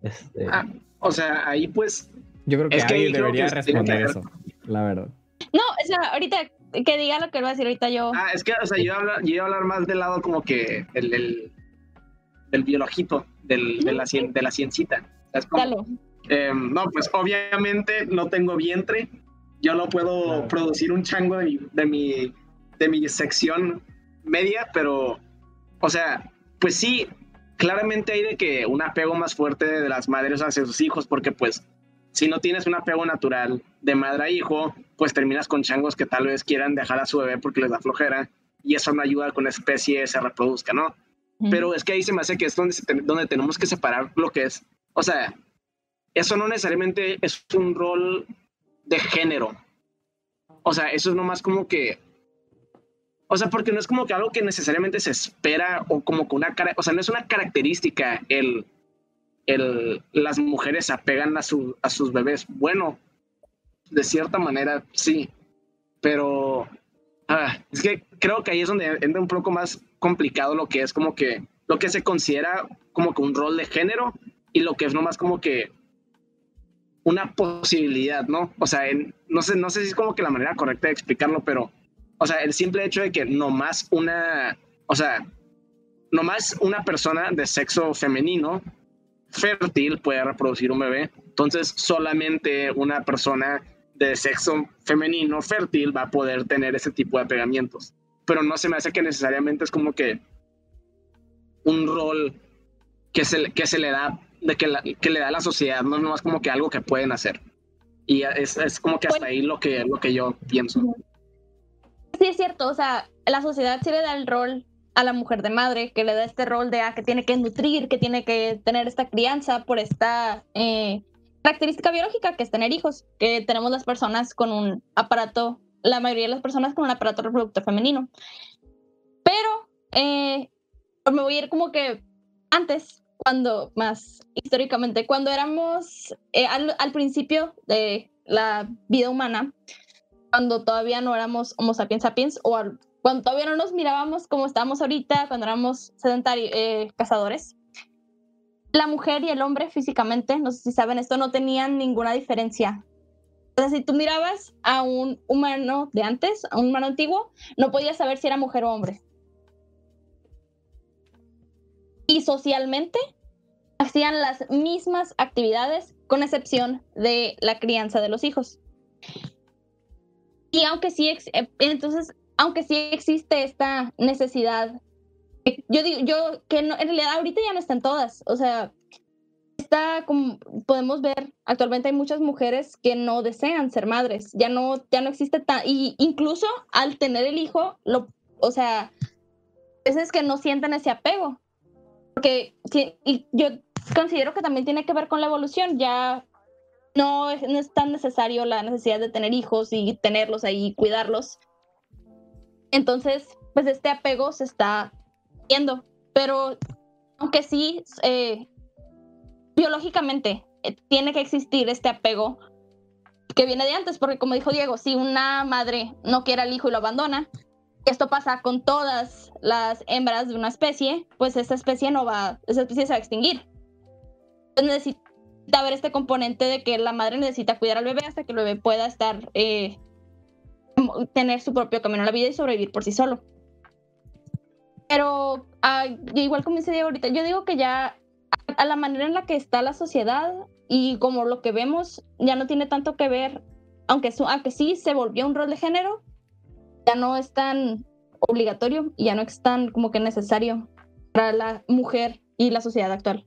Este... Ah, o sea, ahí pues... Yo creo que, es que debería responder eso, la verdad. No, o sea, ahorita que diga lo que va a decir ahorita yo. Ah, es que, o sea, yo iba a hablar, más del lado como que el, el del biologito, del, de, la, de la ciencita. Em, no, pues obviamente no tengo vientre. Yo no puedo producir un chango de mi, de mi, de mi sección media, pero, o sea, pues sí, claramente hay de que un apego más fuerte de las madres hacia sus hijos, porque pues si no tienes un apego natural de madre a hijo, pues terminas con changos que tal vez quieran dejar a su bebé porque les da flojera y eso no ayuda a que una especie se reproduzca, ¿no? Pero es que ahí se me hace que es donde, donde tenemos que separar lo que es. O sea, eso no necesariamente es un rol de género. O sea, eso es nomás como que. O sea, porque no es como que algo que necesariamente se espera o como que una cara. O sea, no es una característica el. el las mujeres apegan a, su, a sus bebés. Bueno, de cierta manera sí. Pero. Ah, es que creo que ahí es donde entra un poco más complicado lo que es como que lo que se considera como que un rol de género y lo que es nomás como que una posibilidad, ¿no? O sea, no, sé, no sé si es como que la manera correcta de explicarlo, pero, o sea, el simple hecho de que nomás una, o sea, nomás una persona de sexo femenino fértil puede reproducir un bebé, entonces solamente una persona de sexo femenino fértil va a poder tener ese tipo de pegamientos pero no se me hace que necesariamente es como que un rol que se, que se le da, de que, que le da a la sociedad, no, es como que algo que pueden hacer. Y es, es como que hasta ahí lo que, lo que yo pienso. Sí, es cierto, o sea, la sociedad sí le da el rol a la mujer de madre, que le da este rol de ah, que tiene que nutrir, que tiene que tener esta crianza por esta eh, característica biológica que es tener hijos, que tenemos las personas con un aparato la mayoría de las personas con un aparato reproductor femenino. Pero eh, me voy a ir como que antes, cuando más históricamente, cuando éramos eh, al, principio de la vida humana, cuando todavía no éramos Homo sapiens sapiens, o cuando todavía no nos mirábamos como estamos ahorita, cuando éramos sedentarios, eh, cazadores, la mujer y el hombre físicamente, no sé si saben esto, no tenían ninguna diferencia sea, si tú mirabas a un humano de antes, a un humano antiguo, no podías saber si era mujer o hombre. Y socialmente hacían las mismas actividades con excepción de la crianza de los hijos. Y aunque sí, eh, entonces, aunque sí existe esta necesidad, yo digo, yo que en realidad ahorita ya no están todas, o sea, está como podemos ver actualmente hay muchas mujeres que no desean ser madres ya no ya no existe tan y incluso al tener el hijo lo o sea es que no sienten ese apego porque y yo considero que también tiene que ver con la evolución ya no no es tan necesario la necesidad de tener hijos y tenerlos ahí cuidarlos entonces pues este apego se está viendo pero aunque sí, eh, biológicamente eh, tiene que existir este apego que viene de antes, porque como dijo Diego, si una madre no quiere al hijo y lo abandona, esto pasa con todas las hembras de una especie, pues esa especie no va, esa especie se va a extinguir. Entonces necesita haber este componente de que la madre necesita cuidar al bebé hasta que el bebé pueda estar, eh, tener su propio camino a la vida y sobrevivir por sí solo. Pero ah, igual como dice Diego ahorita, yo digo que ya a la manera en la que está la sociedad y como lo que vemos ya no tiene tanto que ver, aunque, aunque sí se volvió un rol de género, ya no es tan obligatorio y ya no es tan como que necesario para la mujer y la sociedad actual.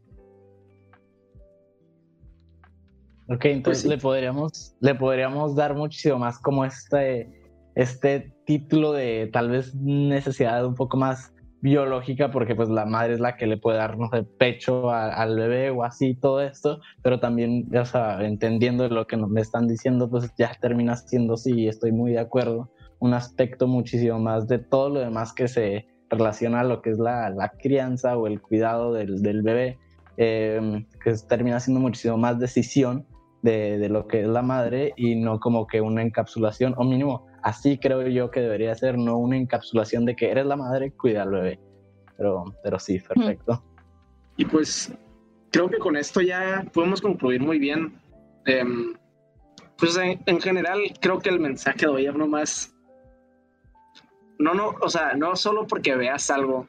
Ok, entonces pues le, podríamos, le podríamos dar muchísimo más como este, este título de tal vez necesidad un poco más biológica porque pues la madre es la que le puede dar, no sé, pecho al bebé o así, todo esto, pero también, ya sea, entendiendo lo que me están diciendo, pues ya termina siendo, sí, estoy muy de acuerdo, un aspecto muchísimo más de todo lo demás que se relaciona a lo que es la, la crianza o el cuidado del, del bebé, em, que termina siendo muchísimo más decisión de, de lo que es la madre y no como que una encapsulación, o mínimo, así creo yo que debería ser, no una encapsulación de que eres la madre, cuida al bebé. Pero, pero sí, perfecto. Y pues creo que con esto ya podemos concluir muy bien. Em, pues en, general creo que el mensaje de hoy es más... No, no, o sea, no solo porque veas algo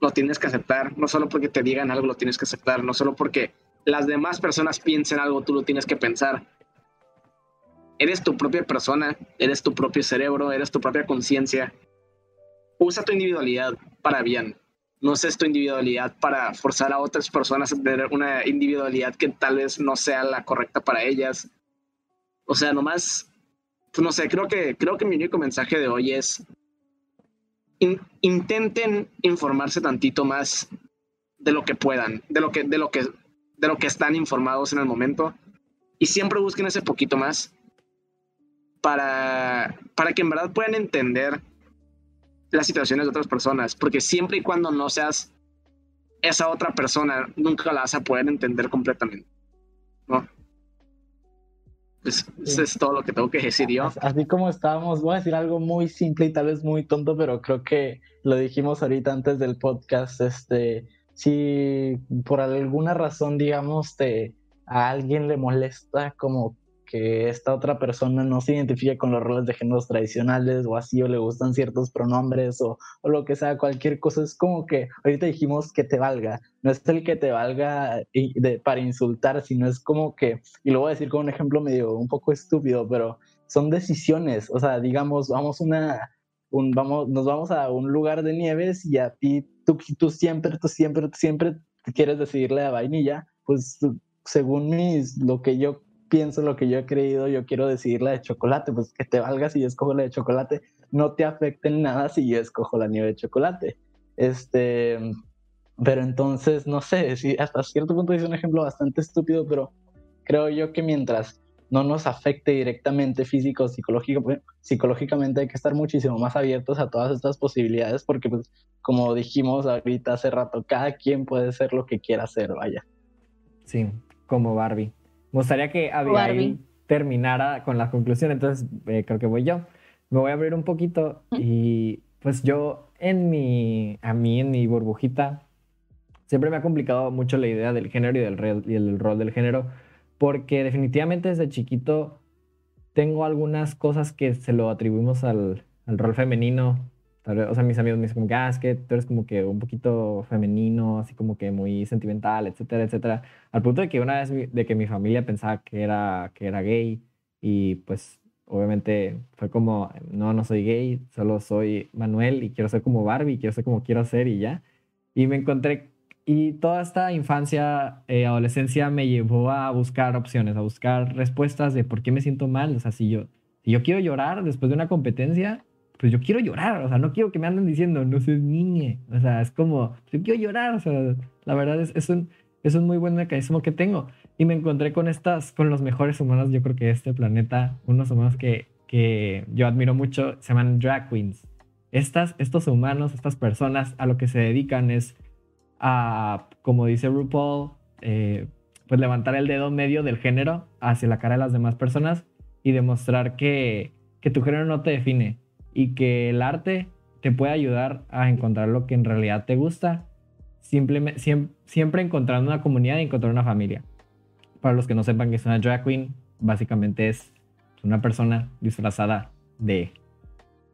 lo tienes que aceptar, no solo porque te digan algo lo tienes que aceptar, no solo porque las demás personas piensen algo tú lo tienes que pensar eres tu propia persona, eres tu propio cerebro, eres tu propia conciencia. Usa tu individualidad para bien. No uses tu individualidad para forzar a otras personas a tener una individualidad que tal vez no sea la correcta para ellas. O sea, nomás, pues no sé, creo que, creo que mi único mensaje de hoy es intenten informarse tantito más de lo que puedan, de lo que, de lo que, de lo que están informados en el momento y siempre busquen ese poquito más para, para que en verdad puedan entender las situaciones de otras personas, porque siempre y cuando no seas esa otra persona, nunca la vas a poder entender completamente. ¿no? Pues, eso es todo lo que tengo que decir yo. Así como estábamos, voy a decir algo muy simple y tal vez muy tonto, pero creo que lo dijimos ahorita antes del podcast. Este, si por alguna razón, digamos, te, a alguien le molesta como que esta otra persona no se identifique con los roles de géneros tradicionales o así, o le gustan ciertos pronombres o, o, lo que sea, cualquier cosa. Es como que ahorita dijimos que te valga. No es el que te valga para insultar, sino es como que, y lo voy a decir con un ejemplo medio un poco estúpido, pero son decisiones. O sea, digamos, vamos una. Un, vamos, nos vamos a un lugar de nieves y a ti, tú, tú siempre, tú siempre, tú siempre quieres decidirle a vainilla, pues según mis, lo que yo pienso lo que yo he creído, yo quiero decidir la de chocolate, pues que te valga si yo escojo la de chocolate, no te afecte en nada si yo escojo la nieve de chocolate. Este, pero entonces, no sé, si hasta cierto punto es un ejemplo bastante estúpido, pero creo yo que mientras no nos afecte directamente físico o psicológico, pues, psicológicamente hay que estar muchísimo más abiertos a todas estas posibilidades porque pues como dijimos ahorita hace rato, cada quien puede ser lo que quiera hacer, vaya. Sí, como Barbie. Me gustaría que Abigail terminara con la conclusión, entonces eh, creo que voy yo. Me voy a abrir un poquito y pues yo en mi, a mí en mi burbujita, siempre me ha complicado mucho la idea del género y del, y el rol del género, porque definitivamente desde chiquito tengo algunas cosas que se lo atribuimos al, al rol femenino, o sea, mis amigos me dicen como que, ah, es que tú eres como que un poquito femenino, así como que muy sentimental, etcétera, etcétera. Al punto de que una vez de que mi familia pensaba que era, que era gay y pues obviamente fue como, no, no soy gay, solo soy Manuel y quiero ser como Barbie, quiero ser como quiero ser y ya. Y me encontré, y toda esta infancia, eh, adolescencia me llevó a buscar opciones, a buscar respuestas de por qué me siento mal. O sea, si yo, si yo quiero llorar después de una competencia, pues yo quiero llorar, o sea, no quiero que me anden diciendo, no seas niña, o sea, es como, yo quiero llorar, o sea, la verdad es, es, un, es un muy buen mecanismo que tengo. Y me encontré con estas, con los mejores humanos, yo creo que este planeta, unos humanos que, que yo admiro mucho, se llaman drag queens. Estas, estos humanos, estas personas, a lo que se dedican es a, como dice RuPaul, eh, pues levantar el dedo medio del género hacia la cara de las demás personas y demostrar que, que tu género no te define y que el arte te puede ayudar a encontrar lo que en realidad te gusta, simplemente, siempre, siempre encontrando una comunidad y encontrar una familia. Para los que no sepan que es una drag queen, básicamente es una persona disfrazada de,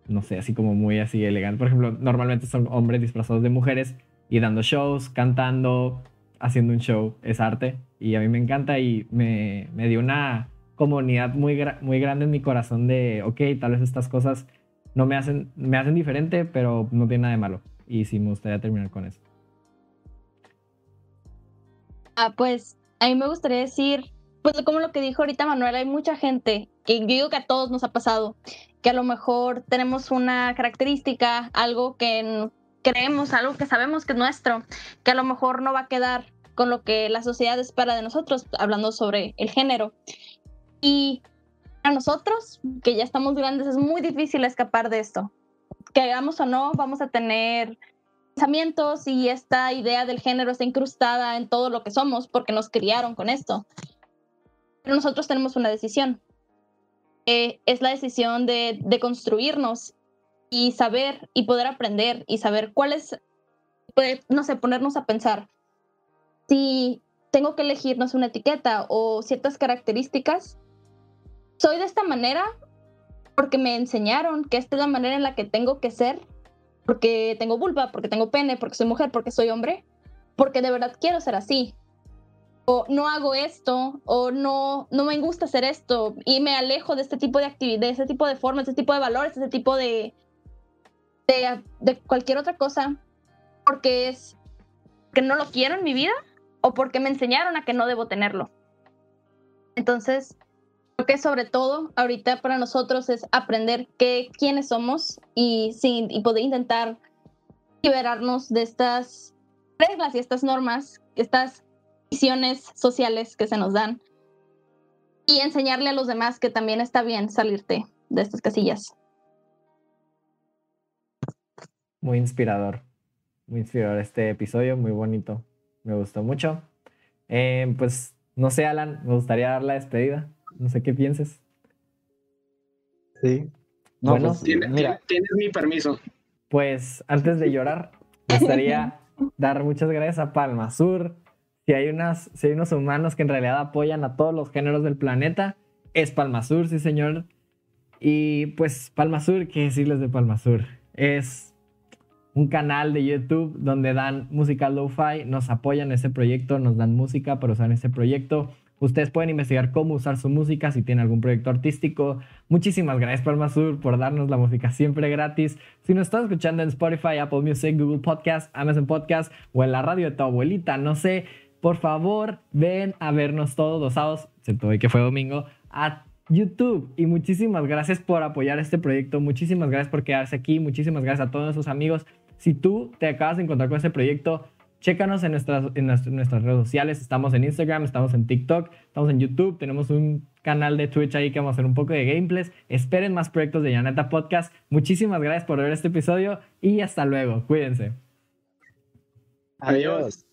no sé, así como muy así elegante. Por ejemplo, normalmente son hombres disfrazados de mujeres y dando shows, cantando, haciendo un show. Es arte y a mí me encanta y me, me dio una comunidad muy, muy grande en mi corazón de, ok, tal vez estas cosas no me hacen, me hacen diferente, pero no tiene nada de malo. Y sí, me gustaría terminar con eso. Ah, pues a mí me gustaría decir, pues como lo que dijo ahorita Manuel, hay mucha gente, que yo digo que a todos nos ha pasado, que a lo mejor tenemos una característica, algo que creemos, algo que sabemos que es nuestro, que a lo mejor no va a quedar con lo que la sociedad espera de nosotros, hablando sobre el género. Y a nosotros, que ya estamos grandes, es muy difícil escapar de esto. Que hagamos o no, vamos a tener pensamientos y esta idea del género está incrustada en todo lo que somos porque nos criaron con esto. Pero nosotros tenemos una decisión. Es la decisión de, de, construirnos y saber y poder aprender y saber cuál es, no sé, ponernos a pensar. Si tengo que elegirnos una etiqueta o ciertas características, soy de esta manera porque me enseñaron que esta es la manera en la que tengo que ser porque tengo vulva, porque tengo pene, porque soy mujer, porque soy hombre, porque de verdad quiero ser así. O no hago esto, o no, no me gusta hacer esto, y me alejo de este tipo de actividad, de este tipo de formas, de este tipo de valores, de este tipo de, de, cualquier otra cosa, porque es que no lo quiero en mi vida, o porque me enseñaron a que no debo tenerlo. Entonces, que sobre todo ahorita para nosotros es aprender qué, quiénes somos y, y poder intentar liberarnos de estas reglas y estas normas, estas visiones sociales que se nos dan y enseñarle a los demás que también está bien salirte de estas casillas. Muy inspirador, muy inspirador este episodio, muy bonito, me gustó mucho. Eh, pues no sé, Alan, me gustaría dar la despedida. No sé qué pienses. Sí. bueno, pues, tienes, mira. tienes mi permiso. Pues antes de llorar, me gustaría dar muchas gracias a Palma Sur. Si hay, unas, si hay unos humanos que en realidad apoyan a todos los géneros del planeta, es Palma Sur, sí señor. Y pues Palma Sur, ¿qué decirles de Palma Sur? Es un canal de YouTube donde dan música lo-fi, nos apoyan ese proyecto, nos dan música para usar ese proyecto. Ustedes pueden investigar cómo usar su música si tienen algún proyecto artístico. Muchísimas gracias Palma Sur por darnos la música siempre gratis. Si nos están escuchando en Spotify, Apple Music, Google Podcast, Amazon Podcast o en la radio de tu abuelita, no sé, por favor ven a vernos todos los sábados, excepto hoy que fue domingo, a YouTube. Y muchísimas gracias por apoyar este proyecto. Muchísimas gracias por quedarse aquí. Muchísimas gracias a todos nuestros amigos. Si tú te acabas de encontrar con este proyecto, Chécanos en nuestras, en nuestras redes sociales. Estamos en Instagram, estamos en TikTok, estamos en YouTube. Tenemos un canal de Twitch ahí que vamos a hacer un poco de gameplays. Esperen más proyectos de Yaneta Podcast. Muchísimas gracias por ver este episodio y hasta luego. Cuídense. Adiós.